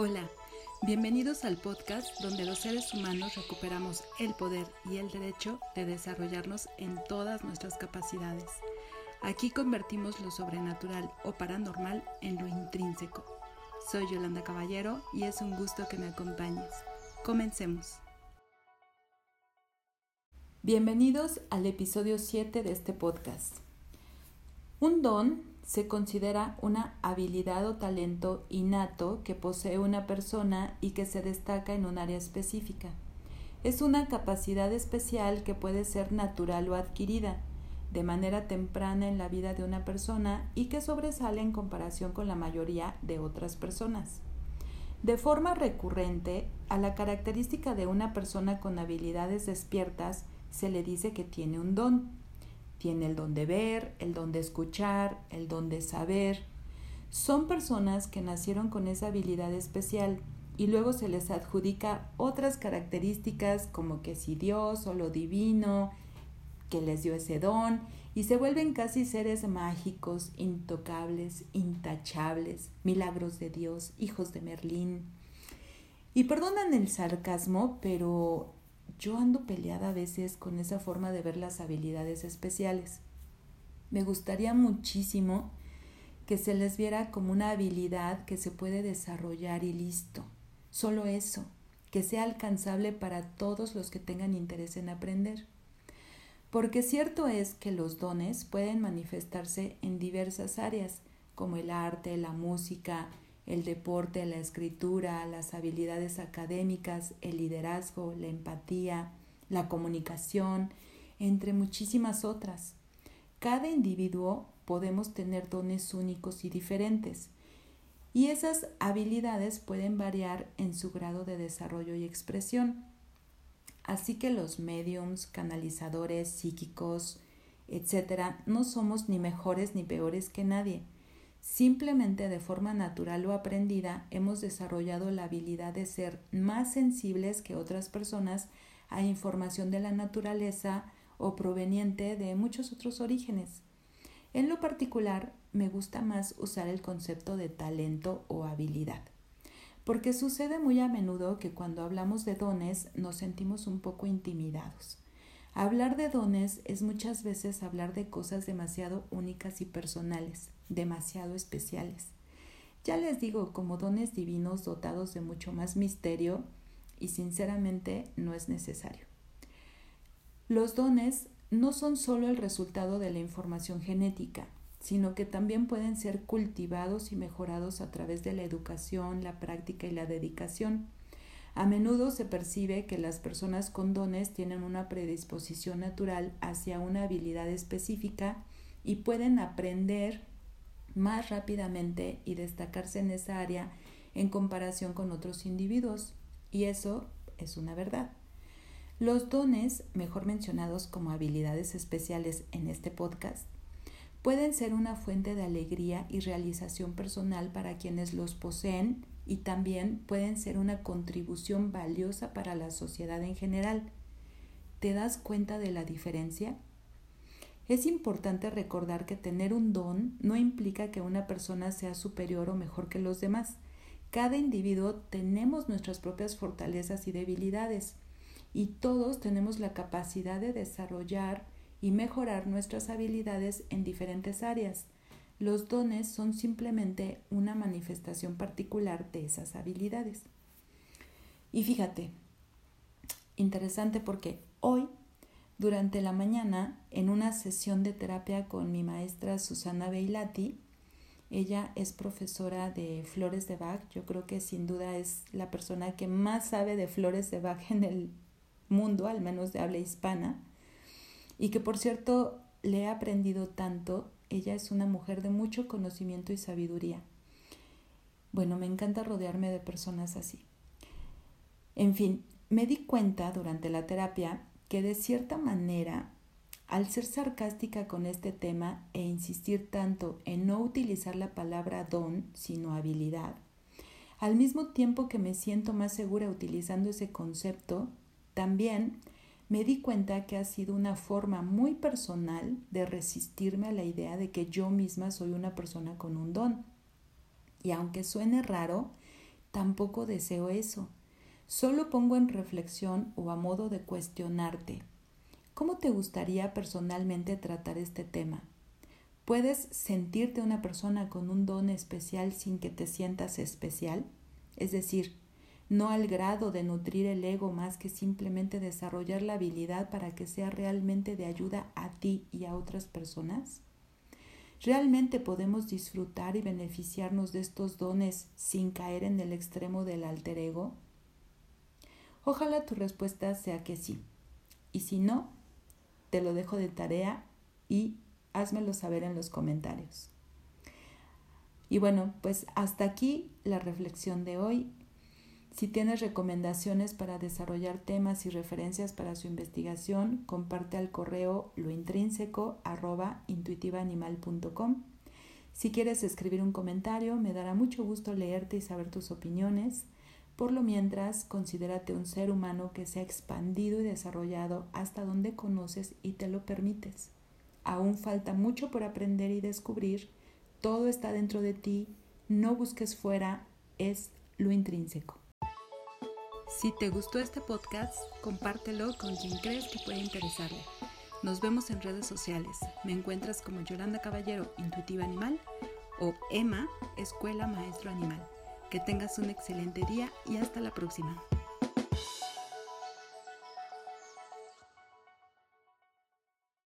Hola, bienvenidos al podcast donde los seres humanos recuperamos el poder y el derecho de desarrollarnos en todas nuestras capacidades. Aquí convertimos lo sobrenatural o paranormal en lo intrínseco. Soy Yolanda Caballero y es un gusto que me acompañes. Comencemos. Bienvenidos al episodio 7 de este podcast. Un don se considera una habilidad o talento innato que posee una persona y que se destaca en un área específica. Es una capacidad especial que puede ser natural o adquirida de manera temprana en la vida de una persona y que sobresale en comparación con la mayoría de otras personas. De forma recurrente, a la característica de una persona con habilidades despiertas se le dice que tiene un don tiene el don de ver, el don de escuchar, el don de saber. Son personas que nacieron con esa habilidad especial y luego se les adjudica otras características como que si Dios o lo divino, que les dio ese don y se vuelven casi seres mágicos, intocables, intachables, milagros de Dios, hijos de Merlín. Y perdonan el sarcasmo, pero yo ando peleada a veces con esa forma de ver las habilidades especiales. Me gustaría muchísimo que se les viera como una habilidad que se puede desarrollar y listo. Solo eso, que sea alcanzable para todos los que tengan interés en aprender. Porque cierto es que los dones pueden manifestarse en diversas áreas, como el arte, la música, el deporte, la escritura, las habilidades académicas, el liderazgo, la empatía, la comunicación, entre muchísimas otras. Cada individuo podemos tener dones únicos y diferentes, y esas habilidades pueden variar en su grado de desarrollo y expresión. Así que los mediums, canalizadores, psíquicos, etcétera, no somos ni mejores ni peores que nadie Simplemente de forma natural o aprendida hemos desarrollado la habilidad de ser más sensibles que otras personas a información de la naturaleza o proveniente de muchos otros orígenes. En lo particular, me gusta más usar el concepto de talento o habilidad, porque sucede muy a menudo que cuando hablamos de dones nos sentimos un poco intimidados. Hablar de dones es muchas veces hablar de cosas demasiado únicas y personales, demasiado especiales. Ya les digo, como dones divinos dotados de mucho más misterio y sinceramente no es necesario. Los dones no son solo el resultado de la información genética, sino que también pueden ser cultivados y mejorados a través de la educación, la práctica y la dedicación. A menudo se percibe que las personas con dones tienen una predisposición natural hacia una habilidad específica y pueden aprender más rápidamente y destacarse en esa área en comparación con otros individuos. Y eso es una verdad. Los dones, mejor mencionados como habilidades especiales en este podcast, pueden ser una fuente de alegría y realización personal para quienes los poseen y también pueden ser una contribución valiosa para la sociedad en general. ¿Te das cuenta de la diferencia? Es importante recordar que tener un don no implica que una persona sea superior o mejor que los demás. Cada individuo tenemos nuestras propias fortalezas y debilidades y todos tenemos la capacidad de desarrollar y mejorar nuestras habilidades en diferentes áreas. Los dones son simplemente una manifestación particular de esas habilidades. Y fíjate, interesante porque hoy, durante la mañana, en una sesión de terapia con mi maestra Susana Beilati, ella es profesora de flores de Bach. Yo creo que sin duda es la persona que más sabe de flores de Bach en el mundo, al menos de habla hispana. Y que por cierto le he aprendido tanto ella es una mujer de mucho conocimiento y sabiduría. Bueno, me encanta rodearme de personas así. En fin, me di cuenta durante la terapia que de cierta manera, al ser sarcástica con este tema e insistir tanto en no utilizar la palabra don, sino habilidad, al mismo tiempo que me siento más segura utilizando ese concepto, también me di cuenta que ha sido una forma muy personal de resistirme a la idea de que yo misma soy una persona con un don. Y aunque suene raro, tampoco deseo eso. Solo pongo en reflexión o a modo de cuestionarte. ¿Cómo te gustaría personalmente tratar este tema? ¿Puedes sentirte una persona con un don especial sin que te sientas especial? Es decir, no al grado de nutrir el ego más que simplemente desarrollar la habilidad para que sea realmente de ayuda a ti y a otras personas? ¿Realmente podemos disfrutar y beneficiarnos de estos dones sin caer en el extremo del alter ego? Ojalá tu respuesta sea que sí. Y si no, te lo dejo de tarea y házmelo saber en los comentarios. Y bueno, pues hasta aquí la reflexión de hoy. Si tienes recomendaciones para desarrollar temas y referencias para su investigación, comparte al correo lointrínseco Si quieres escribir un comentario, me dará mucho gusto leerte y saber tus opiniones. Por lo mientras, considérate un ser humano que se ha expandido y desarrollado hasta donde conoces y te lo permites. Aún falta mucho por aprender y descubrir. Todo está dentro de ti. No busques fuera. Es lo intrínseco. Si te gustó este podcast, compártelo con quien crees que puede interesarle. Nos vemos en redes sociales. Me encuentras como Yolanda Caballero, Intuitiva Animal, o Emma, Escuela Maestro Animal. Que tengas un excelente día y hasta la próxima.